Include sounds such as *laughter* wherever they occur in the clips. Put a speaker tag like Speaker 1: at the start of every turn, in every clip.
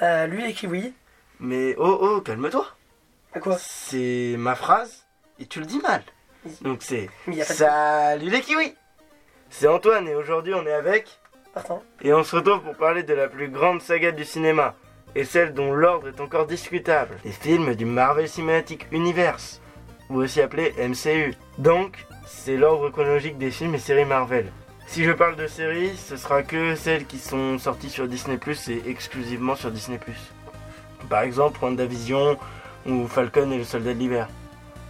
Speaker 1: Salut les kiwis.
Speaker 2: Mais oh oh, calme-toi.
Speaker 1: À quoi
Speaker 2: C'est ma phrase et tu le dis mal. Donc c'est
Speaker 1: Mais y a pas de-
Speaker 2: Salut les kiwis C'est Antoine et aujourd'hui on est avec
Speaker 1: Pardon.
Speaker 2: et on se retrouve pour parler de la plus grande saga du cinéma et celle dont l'ordre est encore discutable. Les films du Marvel Cinematic Universe ou aussi appelé MCU. Donc c'est l'ordre chronologique des films et séries Marvel. Si je parle de séries, ce sera que celles qui sont sorties sur Disney Plus et exclusivement sur Disney Plus. Par exemple WandaVision ou Falcon et le Soldat de l'Hiver.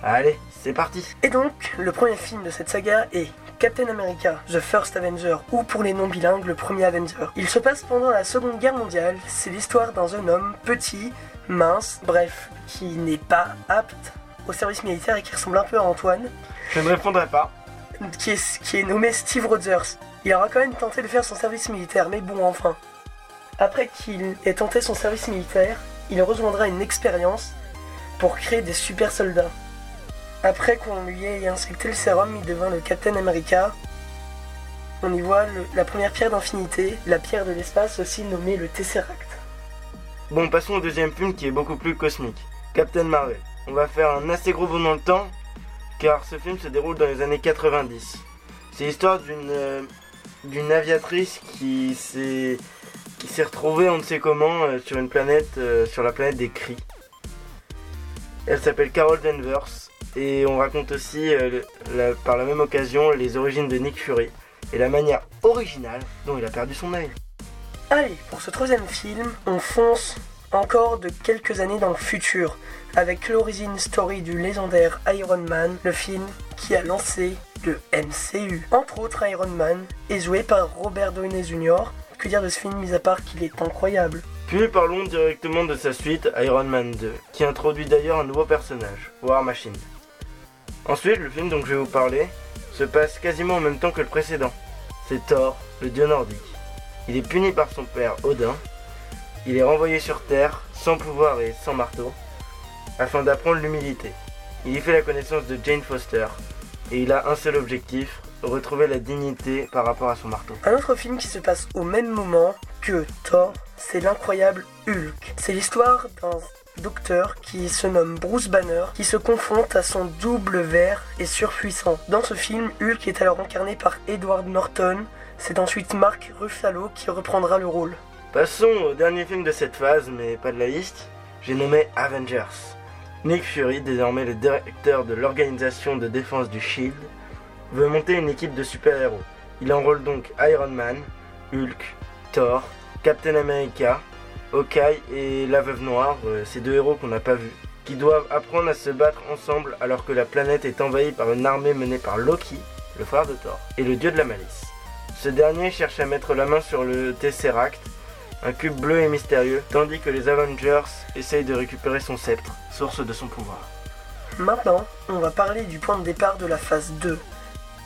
Speaker 2: Allez, c'est parti
Speaker 1: Et donc, le premier film de cette saga est Captain America, The First Avenger, ou pour les non bilingues, le premier Avenger. Il se passe pendant la Seconde Guerre mondiale. C'est l'histoire d'un jeune homme petit, mince, bref, qui n'est pas apte au service militaire et qui ressemble un peu à Antoine,
Speaker 2: Je ne répondrai pas.
Speaker 1: Qui est, nommé Steve Rogers. Il aura quand même tenté de faire son service militaire, mais bon, enfin. Après qu'il ait tenté son service militaire, il rejoindra une expérience pour créer des super soldats. Après qu'on lui ait injecté le sérum, il devint le Captain America. On y voit la première pierre d'infinité, la pierre de l'espace, aussi nommée le Tesseract.
Speaker 2: Bon, passons au deuxième film qui est beaucoup plus cosmique. Captain Marvel. On va faire un assez gros bond dans le temps, car ce film se déroule dans les années 90. C'est l'histoire d'une euh, aviatrice qui s'est retrouvée, on ne sait comment, euh, sur une planète, euh, sur la planète des cris. Elle s'appelle Carol Danvers, et on raconte aussi, par la même occasion, les origines de Nick Fury et la manière originale dont il a perdu son œil.
Speaker 1: Allez, pour ce troisième film, on fonce encore de quelques années dans le futur, avec l'origine story du légendaire Iron Man, le film qui a lancé le MCU. Entre autres, Iron Man est joué par Robert Downey Jr. Que dire de ce film, mis à part qu'il est incroyable?
Speaker 2: Puis parlons directement de sa suite, Iron Man 2, qui introduit d'ailleurs un nouveau personnage, War Machine. Ensuite, le film dont je vais vous parler se passe quasiment en même temps que le précédent. C'est Thor, le dieu nordique. Il est puni par son père Odin. Il est renvoyé sur Terre, sans pouvoir et sans marteau, afin d'apprendre l'humilité. Il y fait la connaissance de Jane Foster, et il a un seul objectif, retrouver la dignité par rapport à son marteau.
Speaker 1: Un autre film qui se passe au même moment que Thor, c'est l'incroyable Hulk. C'est l'histoire d'un docteur qui se nomme Bruce Banner, qui se confronte à son double vert et surpuissant. Dans ce film, Hulk est alors incarné par Edward Norton. C'est ensuite Mark Ruffalo qui reprendra le rôle.
Speaker 2: Passons au dernier film de cette phase, mais pas de la liste. J'ai nommé Avengers. Nick Fury, désormais le directeur de l'organisation de défense du Shield, veut monter une équipe de super-héros. Il enrôle donc Iron Man, Hulk, Thor, Captain America, Hawkeye et la Veuve Noire, euh, ces deux héros qu'on n'a pas vus, qui doivent apprendre à se battre ensemble alors que la planète est envahie par une armée menée par Loki, le frère de Thor, et le dieu de la malice. Ce dernier cherche à mettre la main sur le Tesseract, un cube bleu et mystérieux, tandis que les Avengers essayent de récupérer son sceptre, source de son pouvoir.
Speaker 1: Maintenant, on va parler du point de départ de la phase 2.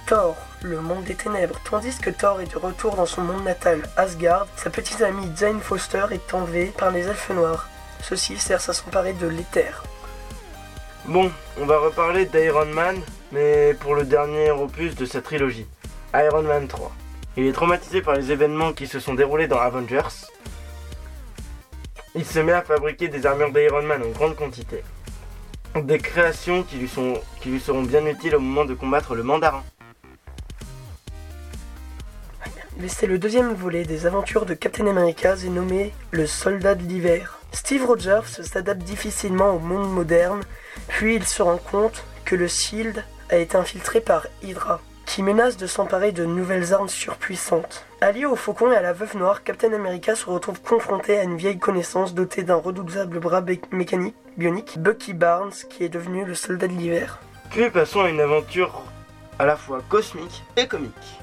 Speaker 1: Thor, le monde des ténèbres. Tandis que Thor est de retour dans son monde natal, Asgard, sa petite amie Jane Foster est enlevée par les elfes noirs. Ceux-ci cherchent à s'emparer de l'éther.
Speaker 2: Bon, on va reparler d'Iron Man, mais pour le dernier opus de sa trilogie, Iron Man 3. Il est traumatisé par les événements qui se sont déroulés dans Avengers. Il se met à fabriquer des armures d'Iron Man en grande quantité. Des créations qui lui, seront bien utiles au moment de combattre le mandarin.
Speaker 1: Mais C'est le deuxième volet des aventures de Captain America et nommé Le Soldat de l'Hiver. Steve Rogers s'adapte difficilement au monde moderne, puis il se rend compte que le Shield a été infiltré par Hydra, qui menace de s'emparer de nouvelles armes surpuissantes. Allié au Faucon et à la Veuve Noire, Captain America se retrouve confronté à une vieille connaissance dotée d'un redoutable bras mécanique bionique, Bucky Barnes, qui est devenu le Soldat de l'Hiver.
Speaker 2: Puis passons à une aventure à la fois cosmique et comique.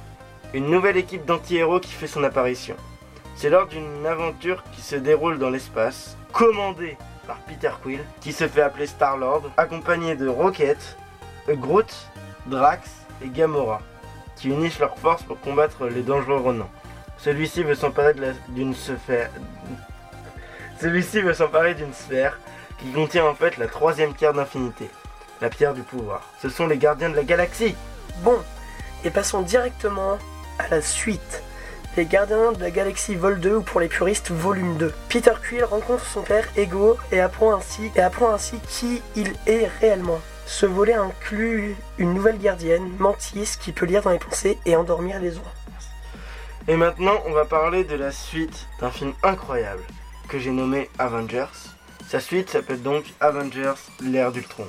Speaker 2: Une nouvelle équipe d'anti-héros qui fait son apparition. C'est lors d'une aventure qui se déroule dans l'espace, commandée par Peter Quill, qui se fait appeler Star-Lord, accompagné de Rocket, Groot, Drax et Gamora, qui unissent leurs forces pour combattre les dangereux Ronin. Celui-ci veut s'emparer d'une sphère. Celui-ci veut s'emparer d'une sphère qui contient en fait la troisième pierre d'infinité, la pierre du pouvoir. Ce sont les gardiens de la galaxie.
Speaker 1: Bon, et passons directement à la suite. Les Gardiens de la Galaxie Vol 2 ou pour les puristes Volume 2. Peter Quill rencontre son père Ego et apprend ainsi qui il est réellement. Ce volet inclut une nouvelle gardienne, Mantis, qui peut lire dans les pensées et endormir les oies.
Speaker 2: Et maintenant, on va parler de la suite d'un film incroyable que j'ai nommé Avengers. Sa suite s'appelle donc Avengers l'ère d'Ultron.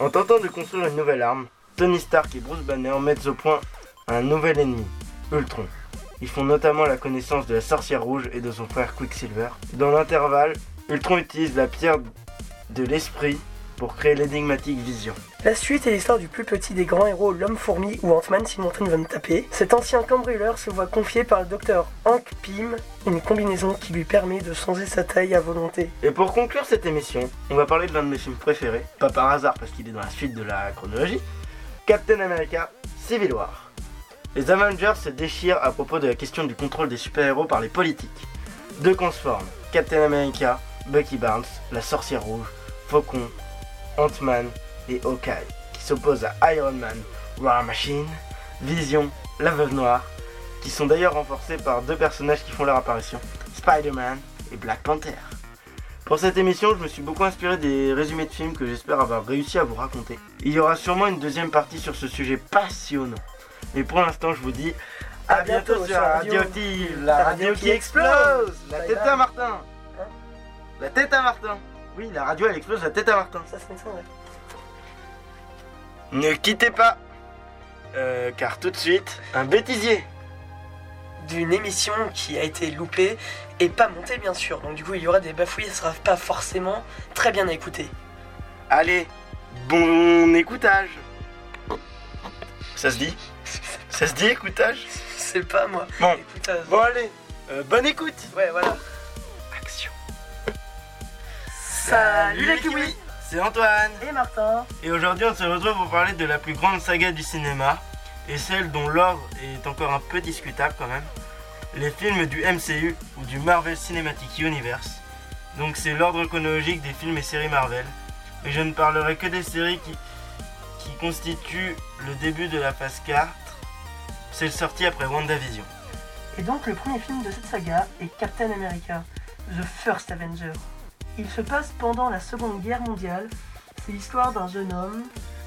Speaker 2: En tentant de construire une nouvelle arme, Tony Stark et Bruce Banner mettent au point un nouvel ennemi, Ultron. Ils font notamment la connaissance de la sorcière rouge et de son frère Quicksilver. Dans l'intervalle, Ultron utilise la pierre de l'esprit pour créer l'énigmatique Vision.
Speaker 1: La suite est l'histoire du plus petit des grands héros, l'homme-fourmi ou Ant-Man si Montaigne va me taper. Cet ancien cambrioleur se voit confier par le docteur Hank Pym une combinaison qui lui permet de changer sa taille à volonté.
Speaker 2: Et pour conclure cette émission, on va parler de l'un de mes films préférés, pas par hasard parce qu'il est dans la suite de la chronologie, Captain America Civil War. Les Avengers se déchirent à propos de la question du contrôle des super-héros par les politiques. Deux camps se forment, Captain America, Bucky Barnes, la sorcière rouge, Faucon, Ant-Man et Hawkeye, qui s'opposent à Iron Man, War Machine, Vision, la Veuve Noire, qui sont d'ailleurs renforcés par deux personnages qui font leur apparition, Spider-Man et Black Panther. Pour cette émission, je me suis beaucoup inspiré des résumés de films que j'espère avoir réussi à vous raconter. Il y aura sûrement une deuxième partie sur ce sujet passionnant. Mais pour l'instant, je vous dis à,
Speaker 1: À
Speaker 2: bientôt,
Speaker 1: bientôt
Speaker 2: sur la
Speaker 1: Radio
Speaker 2: radioactive, la radio qui explose La tête à Martin La tête à Martin Oui, la radio elle explose la tête à Martin.
Speaker 1: Ça, c'est ça, ouais.
Speaker 2: Ne quittez pas Euh, Car tout de suite, un bêtisier
Speaker 1: D'une émission qui a été loupée et pas montée, bien sûr. Donc, du coup, il y aura des bafouilles, ça sera pas forcément très bien à écouter.
Speaker 2: Allez, bon écoutage Ça se dit? Ça se dit écoutage?
Speaker 1: C'est pas moi.
Speaker 2: Bon.
Speaker 1: Euh,
Speaker 2: Bon allez, euh, bonne écoute
Speaker 1: ouais, voilà. Salut les kiwis
Speaker 2: C'est Antoine
Speaker 1: Et Martin
Speaker 2: Et aujourd'hui on se retrouve pour parler de la plus grande saga du cinéma et celle dont l'ordre est encore un peu discutable quand même. Les films du MCU ou du Marvel Cinematic Universe. Donc c'est l'ordre chronologique des films et séries Marvel. Mais je ne parlerai que des séries qui, qui constituent le début de la phase 4. Celle sortie après WandaVision.
Speaker 1: Et donc le premier film de cette saga est Captain America, The First Avenger. Il se passe pendant la Seconde Guerre mondiale. C'est l'histoire d'un jeune homme,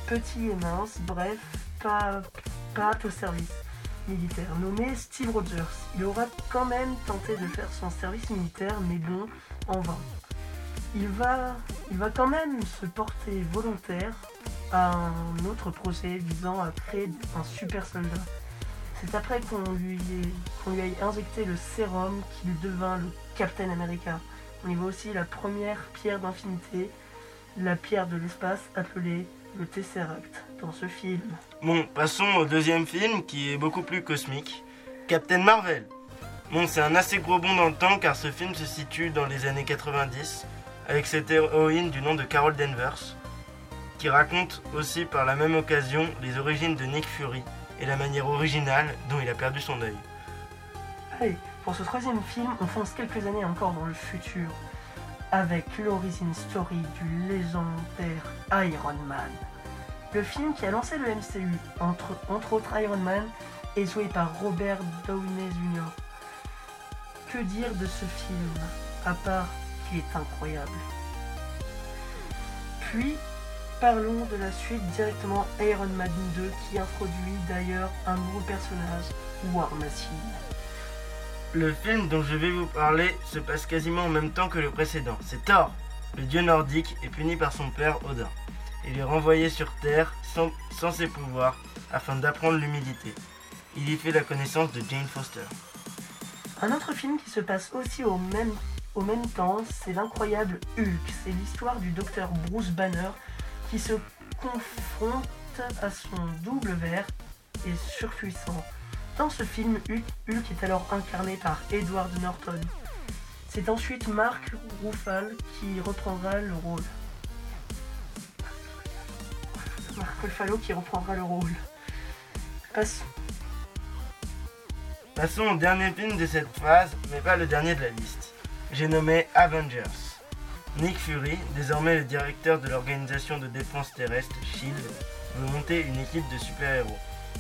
Speaker 1: petit et mince, bref, pas, pas au service militaire, nommé Steve Rogers. Il aura quand même tenté de faire son service militaire, mais bon, en vain. Il va, il va quand même se porter volontaire à un autre projet visant à créer un super soldat. C'est après qu'on lui, ait- qu'on lui ait injecté le sérum qu'il devint le Captain America. On y voit aussi la première pierre d'infinité, la pierre de l'espace appelée le Tesseract dans ce film.
Speaker 2: Bon, passons au deuxième film qui est beaucoup plus cosmique, Captain Marvel. Bon, c'est un assez gros bond dans le temps car ce film se situe dans les années 90 avec cette héroïne du nom de Carol Danvers qui raconte aussi par la même occasion les origines de Nick Fury et la manière originale dont il a perdu son œil.
Speaker 1: Allez, pour ce troisième film, on fonce quelques années encore dans le futur avec l'origin story du légendaire Iron Man. Le film qui a lancé le MCU, entre, entre autres Iron Man, est joué par Robert Downey Jr. Que dire de ce film, à part qu'il est incroyable? Puis, parlons de la suite directement Iron Man 2 qui introduit d'ailleurs un nouveau personnage, War Machine.
Speaker 2: Le film dont je vais vous parler se passe quasiment en même temps que le précédent. C'est Thor. Le dieu nordique est puni par son père Odin. Il est renvoyé sur Terre sans, ses pouvoirs afin d'apprendre l'humilité. Il y fait la connaissance de Jane Foster.
Speaker 1: Un autre film qui se passe aussi au même, au même temps, c'est l'incroyable Hulk. C'est l'histoire du docteur Bruce Banner qui se confronte à son double vert et surpuissant. Dans ce film, Hulk, est alors incarné par Edward Norton. C'est ensuite Mark Ruffalo qui reprendra le rôle. Mark Ruffalo qui reprendra le rôle. Passons.
Speaker 2: Passons au dernier film de cette phase, mais pas le dernier de la liste. J'ai nommé Avengers. Nick Fury, désormais le directeur de l'organisation de défense terrestre SHIELD, veut monter une équipe de super-héros.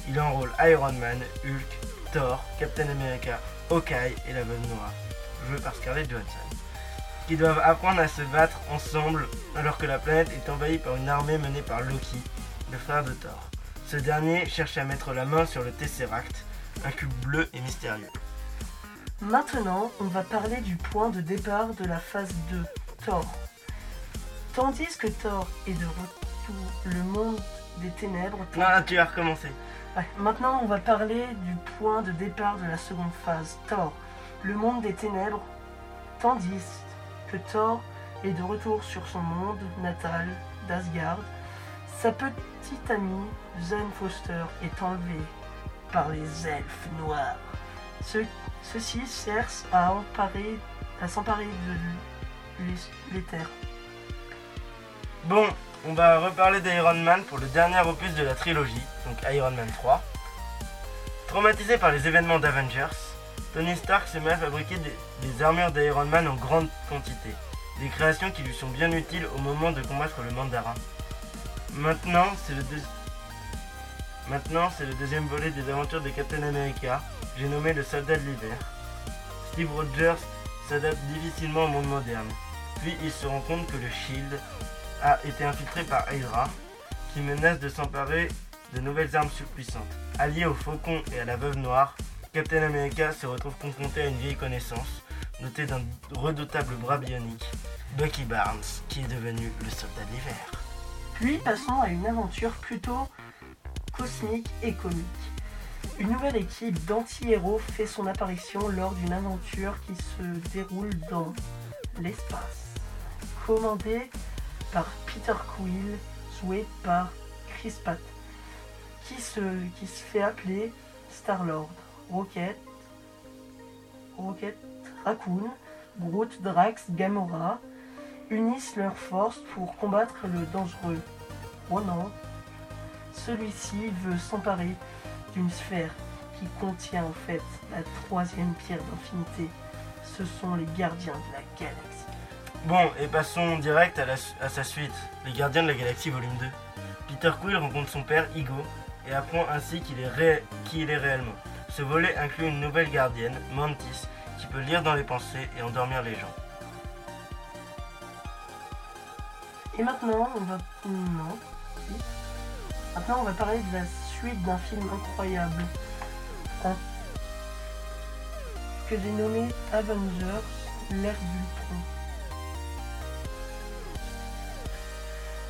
Speaker 2: Il enrôle Iron Man, Hulk, Thor, Captain America, Hawkeye et la Veuve Noire, jouée par Scarlett Johansson, qui doivent apprendre à se battre ensemble alors que la planète est envahie par une armée menée par Loki, le frère de Thor. Ce dernier cherche à mettre la main sur le Tesseract, un cube bleu et mystérieux.
Speaker 1: Maintenant, on va parler du point de départ de la phase 2, Thor. Tandis que Thor est de retour, le monde des ténèbres.
Speaker 2: Non, tu vas recommencer.
Speaker 1: Maintenant, on va parler du point de départ de la seconde phase, Thor, le monde des ténèbres. Tandis que Thor est de retour sur son monde natal d'Asgard, sa petite amie, Jane Foster, est enlevée par les elfes noirs. Ce- Ceux-ci cherchent à à s'emparer de l'é- l'éther.
Speaker 2: Bon, on va reparler d'Iron Man pour le dernier opus de la trilogie, donc Iron Man 3. Traumatisé par les événements d'Avengers, Tony Stark se met à fabriquer des, armures d'Iron Man en grande quantité. Des créations qui lui sont bien utiles au moment de combattre le mandarin. Maintenant, c'est le, Maintenant, c'est le deuxième volet des aventures de Captain America, j'ai nommé le soldat de l'hiver. Steve Rogers s'adapte difficilement au monde moderne. Puis il se rend compte que le Shield a été infiltré par Hydra, qui menace de s'emparer de nouvelles armes surpuissantes. Allié au Faucon et à la Veuve Noire, Captain America se retrouve confronté à une vieille connaissance, dotée d'un redoutable bras bionique, Bucky Barnes, qui est devenu le soldat de l'hiver.
Speaker 1: Puis passons à une aventure plutôt cosmique et comique. Une nouvelle équipe d'anti-héros fait son apparition lors d'une aventure qui se déroule dans l'espace. Commandée par Peter Quill, joué par Chris Pratt, qui se, fait appeler Star-Lord, Rocket, Rocket, Raccoon, Groot, Drax, Gamora, unissent leurs forces pour combattre le dangereux Ronan. Celui-ci veut s'emparer d'une sphère qui contient en fait la troisième pierre d'infinité. Ce sont les gardiens de la galaxie.
Speaker 2: Bon, et passons direct à, sa suite, Les Gardiens de la Galaxie volume 2. Peter Quill rencontre son père, Igo, et apprend ainsi qui il est réellement. Ce volet inclut une nouvelle gardienne, Mantis, qui peut lire dans les pensées et endormir les gens.
Speaker 1: Et maintenant, on va. Non. Maintenant, on va parler de la suite d'un film incroyable. hein, que j'ai nommé Avengers, l'ère d'Ultron.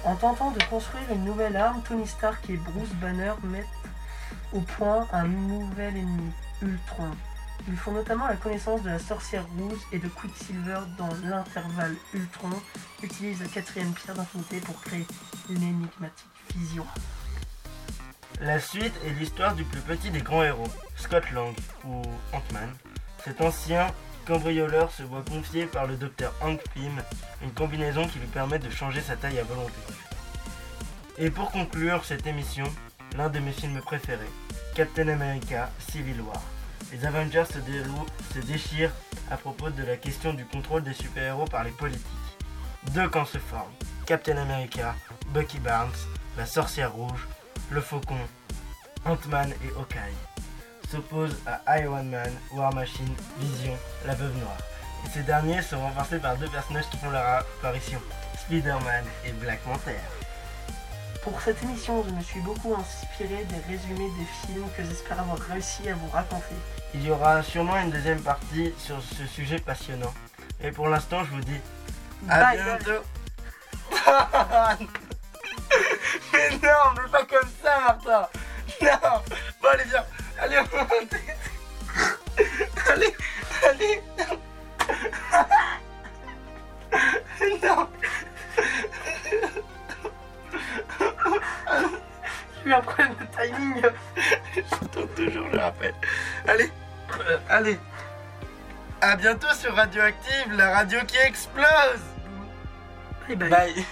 Speaker 1: En tentant de construire une nouvelle arme, Tony Stark et Bruce Banner mettent au point un nouvel ennemi, Ultron. Ils font notamment la connaissance de la sorcière rouge et de Quicksilver dans l'intervalle Ultron utilise la quatrième pierre d'infinité pour créer l'énigmatique vision.
Speaker 2: La suite est l'histoire du plus petit des grands héros, Scott Lang, ou Ant-Man. Cet ancien cambrioleur se voit confier par le docteur Hank Pym une combinaison qui lui permet de changer sa taille à volonté. Et pour conclure cette émission, l'un de mes films préférés, Captain America Civil War. Les Avengers se, se déchirent à propos de la question du contrôle des super-héros par les politiques. Deux camps se forment, Captain America, Bucky Barnes, la sorcière rouge, le faucon, Ant-Man et Hawkeye s'opposent à Iron Man, War Machine, Vision, la veuve noire. Et ces derniers sont renforcés par deux personnages qui font leur apparition, Spider-Man et Black Panther.
Speaker 1: Pour cette émission, je me suis beaucoup inspiré des résumés des films que j'espère avoir réussi à vous raconter.
Speaker 2: Il y aura sûrement une deuxième partie sur ce sujet passionnant. Et pour l'instant, je vous dis à
Speaker 1: Bye, bye.
Speaker 2: bientôt. *laughs* mais non, mais pas comme ça, Martin. Non. Bon, allez, viens. Allez. Allez, allez. non.
Speaker 1: J'ai eu un problème de timing.
Speaker 2: J'entends toujours le rappel. Allez, allez. À bientôt sur Radioactive, la radio qui explose.
Speaker 1: Bye bye.
Speaker 2: Bye.